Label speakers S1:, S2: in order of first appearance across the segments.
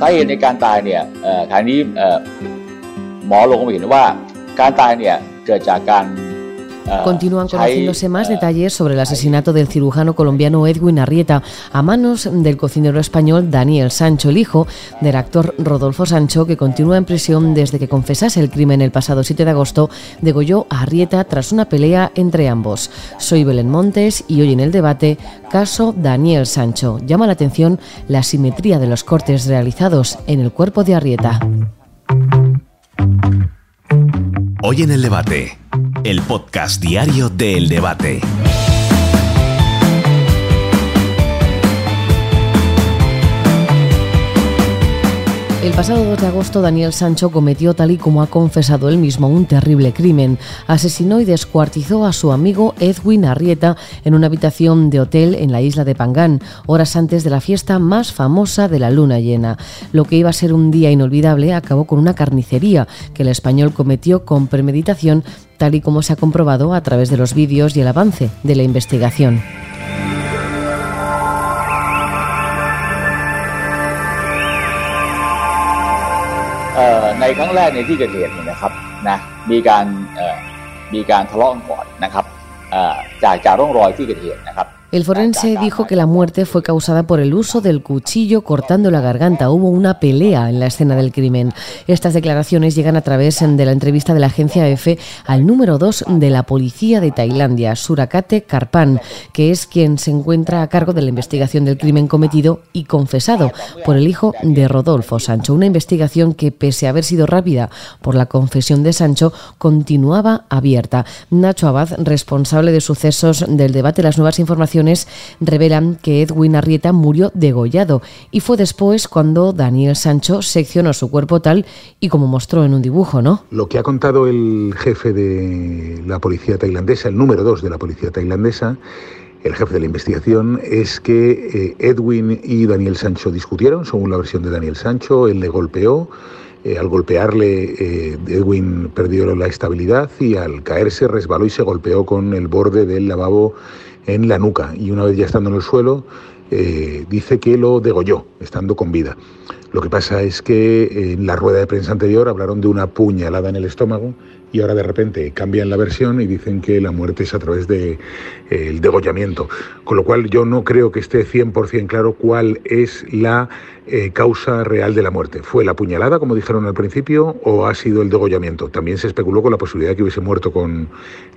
S1: สาเหตุในการตายเนี่ยทางนี้หมอลงมาเห็นว่าการตายเนี่ยเกิดจากการ
S2: Continúan conociéndose más detalles sobre el asesinato del cirujano colombiano Edwin Arrieta a manos del cocinero español Daniel Sancho, el hijo del actor Rodolfo Sancho, que continúa en prisión desde que confesase el crimen el pasado 7 de agosto, degolló a Arrieta tras una pelea entre ambos. Soy Belén Montes y hoy en el debate, caso Daniel Sancho. Llama la atención la simetría de los cortes realizados en el cuerpo de Arrieta.
S3: Hoy en el debate el podcast diario de El Debate.
S2: El pasado 2 de agosto, Daniel Sancho cometió, tal y como ha confesado él mismo, un terrible crimen. Asesinó y descuartizó a su amigo Edwin Arrieta en una habitación de hotel en la isla de Pangán, horas antes de la fiesta más famosa de la luna llena. Lo que iba a ser un día inolvidable acabó con una carnicería que el español cometió con premeditación, tal y como se ha comprobado a través de los vídeos y el avance de la investigación.
S1: ครั้งแรกในที่เกิดเหตุนะครับนะมีการมีการทะเลาะกันก่อนนะครับจากจากร่องรอยที่เกิดเหตุนะครับ
S2: El forense dijo que la muerte fue causada por el uso del cuchillo cortando la garganta. Hubo una pelea en la escena del crimen. Estas declaraciones llegan a través de la entrevista de la agencia EFE al número 2 de la policía de Tailandia, Surakate Karpan, que es quien se encuentra a cargo de la investigación del crimen cometido y confesado por el hijo de Rodolfo Sancho. Una investigación que, pese a haber sido rápida por la confesión de Sancho, continuaba abierta. Nacho Abad, responsable de sucesos del debate Las Nuevas Informaciones, revelan que Edwin Arrieta murió degollado y fue después cuando Daniel Sancho seccionó su cuerpo tal y como mostró en un dibujo, ¿no?
S4: Lo que ha contado el jefe de la policía tailandesa, el número dos de la policía tailandesa, el jefe de la investigación es que eh, Edwin y Daniel Sancho discutieron, según la versión de Daniel Sancho, él le golpeó, eh, al golpearle eh, Edwin perdió la estabilidad y al caerse resbaló y se golpeó con el borde del lavabo en la nuca y una vez ya estando en el suelo eh, dice que lo degolló estando con vida. Lo que pasa es que en la rueda de prensa anterior hablaron de una puñalada en el estómago y ahora de repente cambian la versión y dicen que la muerte es a través del de, el degollamiento. Con lo cual yo no creo que esté 100% claro cuál es la eh, causa real de la muerte. ¿Fue la puñalada, como dijeron al principio, o ha sido el degollamiento? También se especuló con la posibilidad de que hubiese muerto con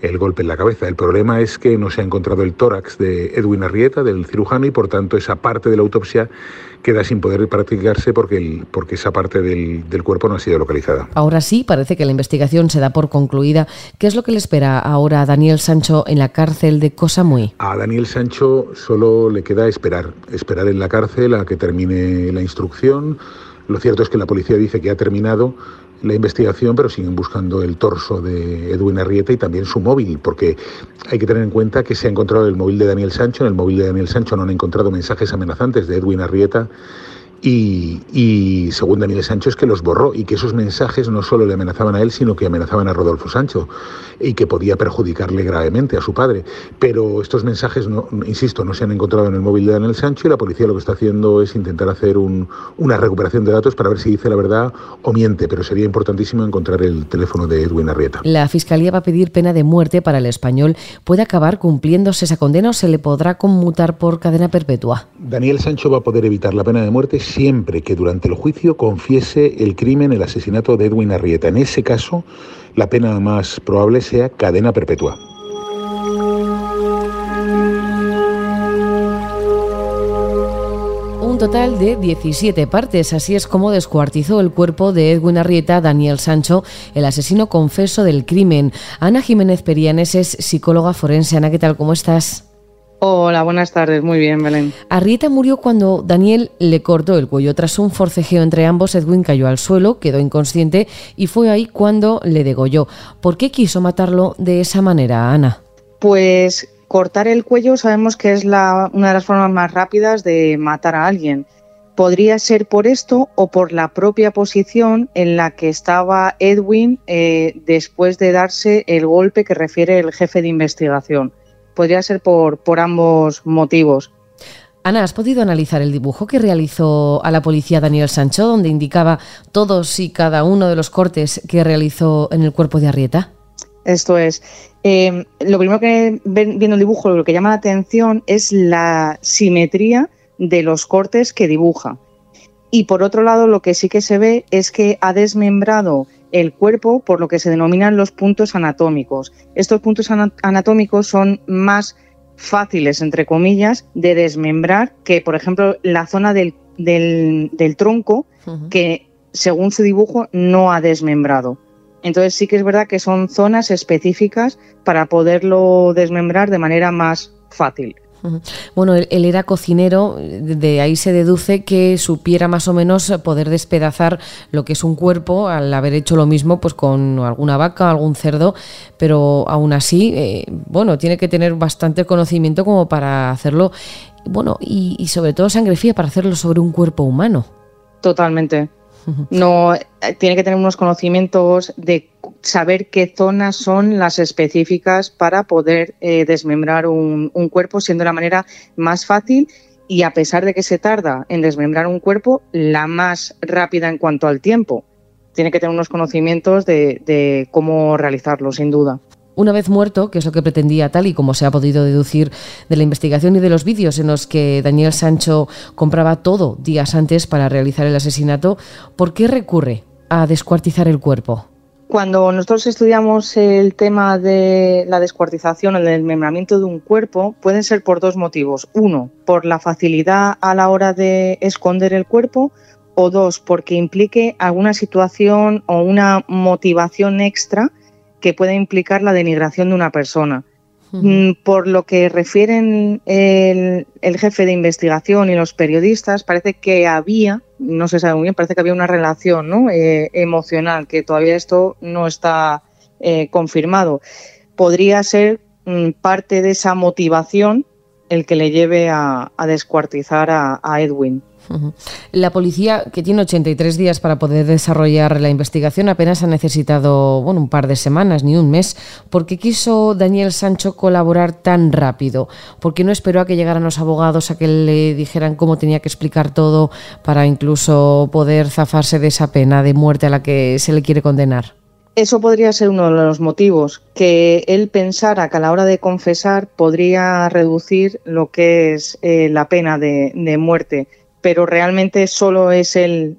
S4: el golpe en la cabeza. El problema es que no se ha encontrado el tórax de Edwin Arrieta, del cirujano, y por tanto esa parte de la autopsia queda sin poder practicarse porque, el, porque esa parte del, del, cuerpo no ha sido localizada.
S2: Ahora sí, parece que la investigación se da por concluida. ¿Qué es lo que le espera ahora a Daniel Sancho en la cárcel de Cosamui?
S4: A Daniel Sancho solo le queda esperar, esperar en la cárcel a que termine la instrucción. Lo cierto es que la policía dice que ha terminado la investigación, pero siguen buscando el torso de Edwin Arrieta y también su móvil, porque hay que tener en cuenta que se ha encontrado el móvil de Daniel Sancho. En el móvil de Daniel Sancho no han encontrado mensajes amenazantes de Edwin Arrieta y, según Daniel Sancho es que los borró y que esos mensajes no solo le amenazaban a él, sino que amenazaban a Rodolfo Sancho y que podía perjudicarle gravemente a su padre. Pero estos mensajes, no, insisto, no se han encontrado en el móvil de Daniel Sancho y la policía lo que está haciendo es intentar hacer una recuperación de datos para ver si dice la verdad o miente, pero sería importantísimo encontrar el teléfono de Edwin Arrieta.
S2: La Fiscalía va a pedir pena de muerte para el español. ¿Puede acabar cumpliéndose esa condena o se le podrá conmutar por cadena perpetua?
S4: Daniel Sancho va a poder evitar la pena de muerte siempre que durante el juicio confiese el crimen, el asesinato de Edwin Arrieta. En ese caso, la pena más probable sea cadena perpetua.
S2: un total de 17 partes. Así es como descuartizó el cuerpo de Edwin Arrieta Daniel Sancho, el asesino confeso del crimen. Ana Jiménez Perianes es psicóloga forense. Ana, ¿qué tal? ¿Cómo estás?
S5: Hola, buenas tardes. Muy bien, Belén.
S2: Arrieta murió cuando Daniel le cortó el cuello. Tras un forcejeo entre ambos, Edwin cayó al suelo, quedó inconsciente y fue ahí cuando le degolló. ¿Por qué quiso matarlo de esa manera, Ana?
S5: Pues cortar el cuello sabemos que es la, una de las formas más rápidas de matar a alguien. Podría ser por esto o por la propia posición en la que estaba Edwin eh, después de darse el golpe que refiere el jefe de investigación podría ser por, por ambos motivos.
S2: Ana, ¿has podido analizar el dibujo que realizó a la policía Daniel Sancho, donde indicaba todos y cada uno de los cortes que realizó en el cuerpo de Arrieta?
S5: Esto es. Eh, lo primero que viendo el dibujo, lo que llama la atención es la simetría de los cortes que dibuja. Y por otro lado, lo que sí que se ve es que ha desmembrado el cuerpo por lo que se denominan los puntos anatómicos. Estos puntos anatómicos son más fáciles, entre comillas, de desmembrar que, por ejemplo, la zona del, tronco, que según su dibujo no ha desmembrado. Entonces sí que es verdad que son zonas específicas para poderlo desmembrar de manera más fácil.
S2: Bueno, él, era cocinero, de ahí se deduce que supiera más o menos poder despedazar lo que es un cuerpo al haber hecho lo mismo pues con alguna vaca, algún cerdo, pero aún así, eh, bueno, tiene que tener bastante conocimiento como para hacerlo, bueno, y, y sobre todo sangre fría para hacerlo sobre un cuerpo humano.
S5: Totalmente. No, eh, tiene que tener unos conocimientos de saber qué zonas son las específicas para poder eh, desmembrar un, cuerpo, siendo la manera más fácil y a pesar de que se tarda en desmembrar un cuerpo, la más rápida en cuanto al tiempo. Tiene que tener unos conocimientos de cómo realizarlo, sin duda.
S2: Una vez muerto, que es lo que pretendía tal y como se ha podido deducir de la investigación y de los vídeos en los que Daniel Sancho compraba todo días antes para realizar el asesinato, ¿por qué recurre a descuartizar el cuerpo?
S5: Cuando nosotros estudiamos el tema de la descuartización o el desmembramiento de un cuerpo, pueden ser por dos motivos. Uno, por la facilidad a la hora de esconder el cuerpo o dos, porque implique alguna situación o una motivación extra que puede implicar la denigración de una persona. Mm, por lo que refieren el, jefe de investigación y los periodistas, parece que había, no se sabe muy bien, parece que había una relación ¿no? Eh, emocional, que todavía esto no está eh, confirmado. Podría ser mm, parte de esa motivación el que le lleve a, descuartizar a Edwin.
S2: La policía, que tiene 83 días para poder desarrollar la investigación, apenas ha necesitado bueno, un par de semanas, ni un mes. ¿Por qué quiso Daniel Sancho colaborar tan rápido? ¿Por qué no esperó a que llegaran los abogados a que le dijeran cómo tenía que explicar todo para incluso poder zafarse de esa pena de muerte a la que se le quiere condenar?
S5: Eso podría ser uno de los motivos, que él pensara que a la hora de confesar podría reducir lo que es eh, la pena de muerte. Pero realmente solo es el,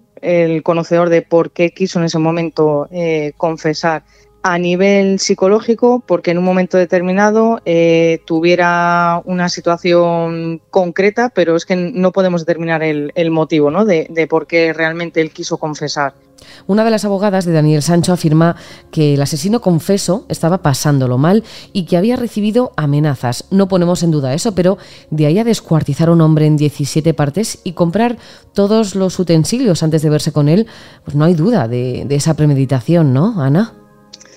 S5: conocedor de por qué quiso en ese momento eh, confesar a nivel psicológico, porque en un momento determinado eh, tuviera una situación concreta, pero es que no podemos determinar el, motivo ¿no? de, por qué realmente él quiso confesar.
S2: Una de las abogadas de Daniel Sancho afirma que el asesino confeso estaba pasándolo mal y que había recibido amenazas. No ponemos en duda eso, pero de ahí a descuartizar a un hombre en 17 partes y comprar todos los utensilios antes de verse con él, pues no hay duda de esa premeditación, ¿no, Ana?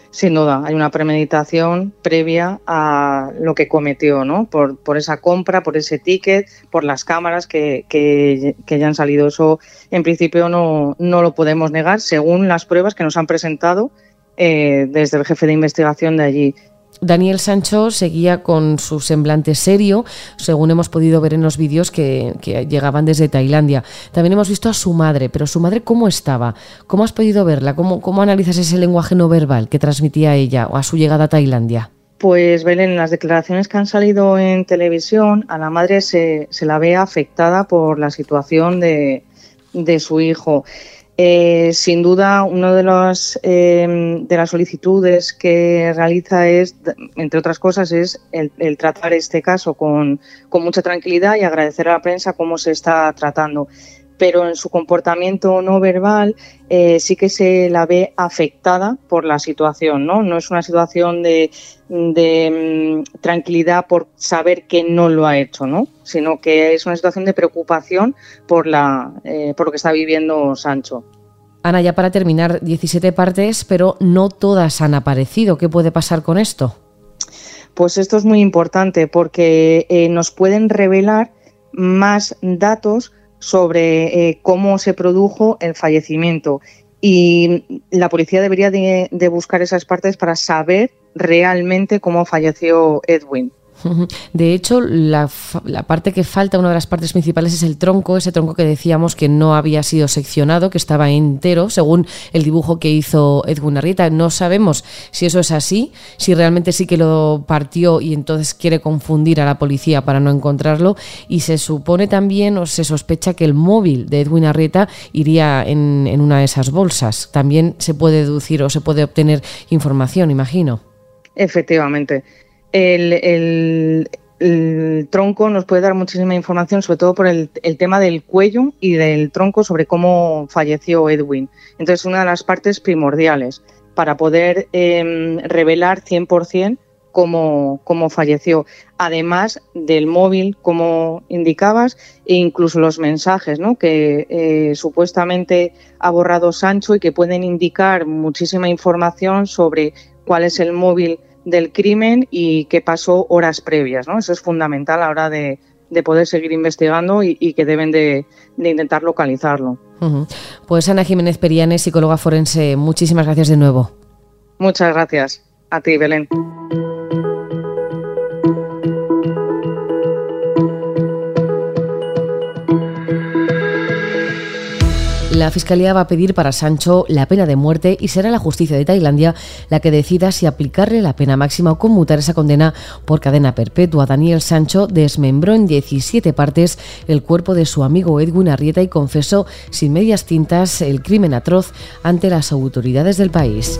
S5: Sin duda, hay una premeditación previa a lo que cometió, ¿no? Por, esa compra, por ese ticket, por las cámaras que, que, ya han salido. Eso, en principio, no, no, lo podemos negar, según las pruebas que nos han presentado eh, desde el jefe de investigación de allí.
S2: Daniel Sancho seguía con su semblante serio, según hemos podido ver en los vídeos que, llegaban desde Tailandia. También hemos visto a su madre, pero su madre cómo estaba, cómo has podido verla, cómo, cómo analizas ese lenguaje no verbal que transmitía ella o a su llegada a Tailandia.
S5: Pues Belén, en las declaraciones que han salido en televisión, a la madre se, se la ve afectada por la situación de, de su hijo. Eh, sin duda, una de, las, em, de las solicitudes que realiza es, entre otras cosas, es el, tratar este caso con, con, mucha tranquilidad y agradecer a la prensa cómo se está tratando pero en su comportamiento no verbal eh, sí que se la ve afectada por la situación, ¿no? No es una situación de, mm, tranquilidad por saber que no lo ha hecho, ¿no? Sino que es una situación de preocupación por, la, eh, por lo que está viviendo Sancho.
S2: Ana, ya para terminar, 17 partes, pero no todas han aparecido. ¿Qué puede pasar con esto?
S5: Pues esto es muy importante porque eh, nos pueden revelar más datos sobre eh, cómo se produjo el fallecimiento y la policía debería de, buscar esas partes para saber realmente cómo falleció Edwin.
S2: De hecho, la, parte que falta, una de las partes principales, es el tronco, ese tronco que decíamos que no había sido seccionado, que estaba entero, según el dibujo que hizo Edwin Arrieta. No sabemos si eso es así, si realmente sí que lo partió y entonces quiere confundir a la policía para no encontrarlo. Y se supone también, o se sospecha, que el móvil de Edwin Arrieta iría en, en una de esas bolsas. También se puede deducir o se puede obtener información, imagino.
S5: Efectivamente el, tronco nos puede dar muchísima información, sobre todo por el, tema del cuello y del tronco sobre cómo falleció Edwin. Entonces, una de las partes primordiales para poder eh, revelar 100% cómo, cómo falleció. Además del móvil, como indicabas, e incluso los mensajes ¿no? que eh, supuestamente ha borrado Sancho y que pueden indicar muchísima información sobre cuál es el móvil del crimen y qué pasó horas previas. ¿no? Eso es fundamental a la hora de, poder seguir investigando y, que deben de, intentar localizarlo.
S2: Pues Ana Jiménez Perianes, psicóloga forense, muchísimas gracias de nuevo.
S5: Muchas gracias. A ti, Belén.
S2: La Fiscalía va a pedir para Sancho la pena de muerte y será la justicia de Tailandia la que decida si aplicarle la pena máxima o conmutar esa condena por cadena perpetua. Daniel Sancho desmembró en 17 partes el cuerpo de su amigo Edwin Arrieta y confesó sin medias tintas el crimen atroz ante las autoridades del país.